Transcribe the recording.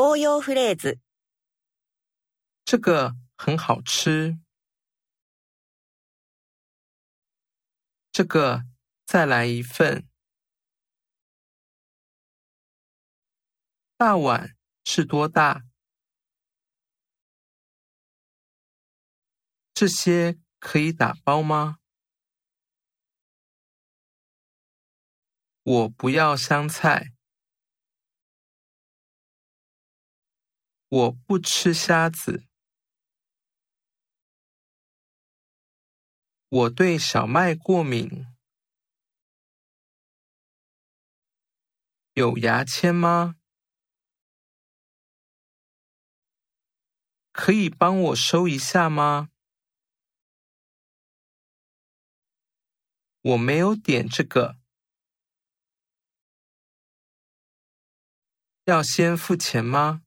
応用フレーズ。这个很好吃。这个再来一份。大碗是多大？这些可以打包吗？我不要香菜。 我不吃虾子。我对小麦过敏。有牙签吗？可以帮我收一下吗？我没有点这个。要先付钱吗？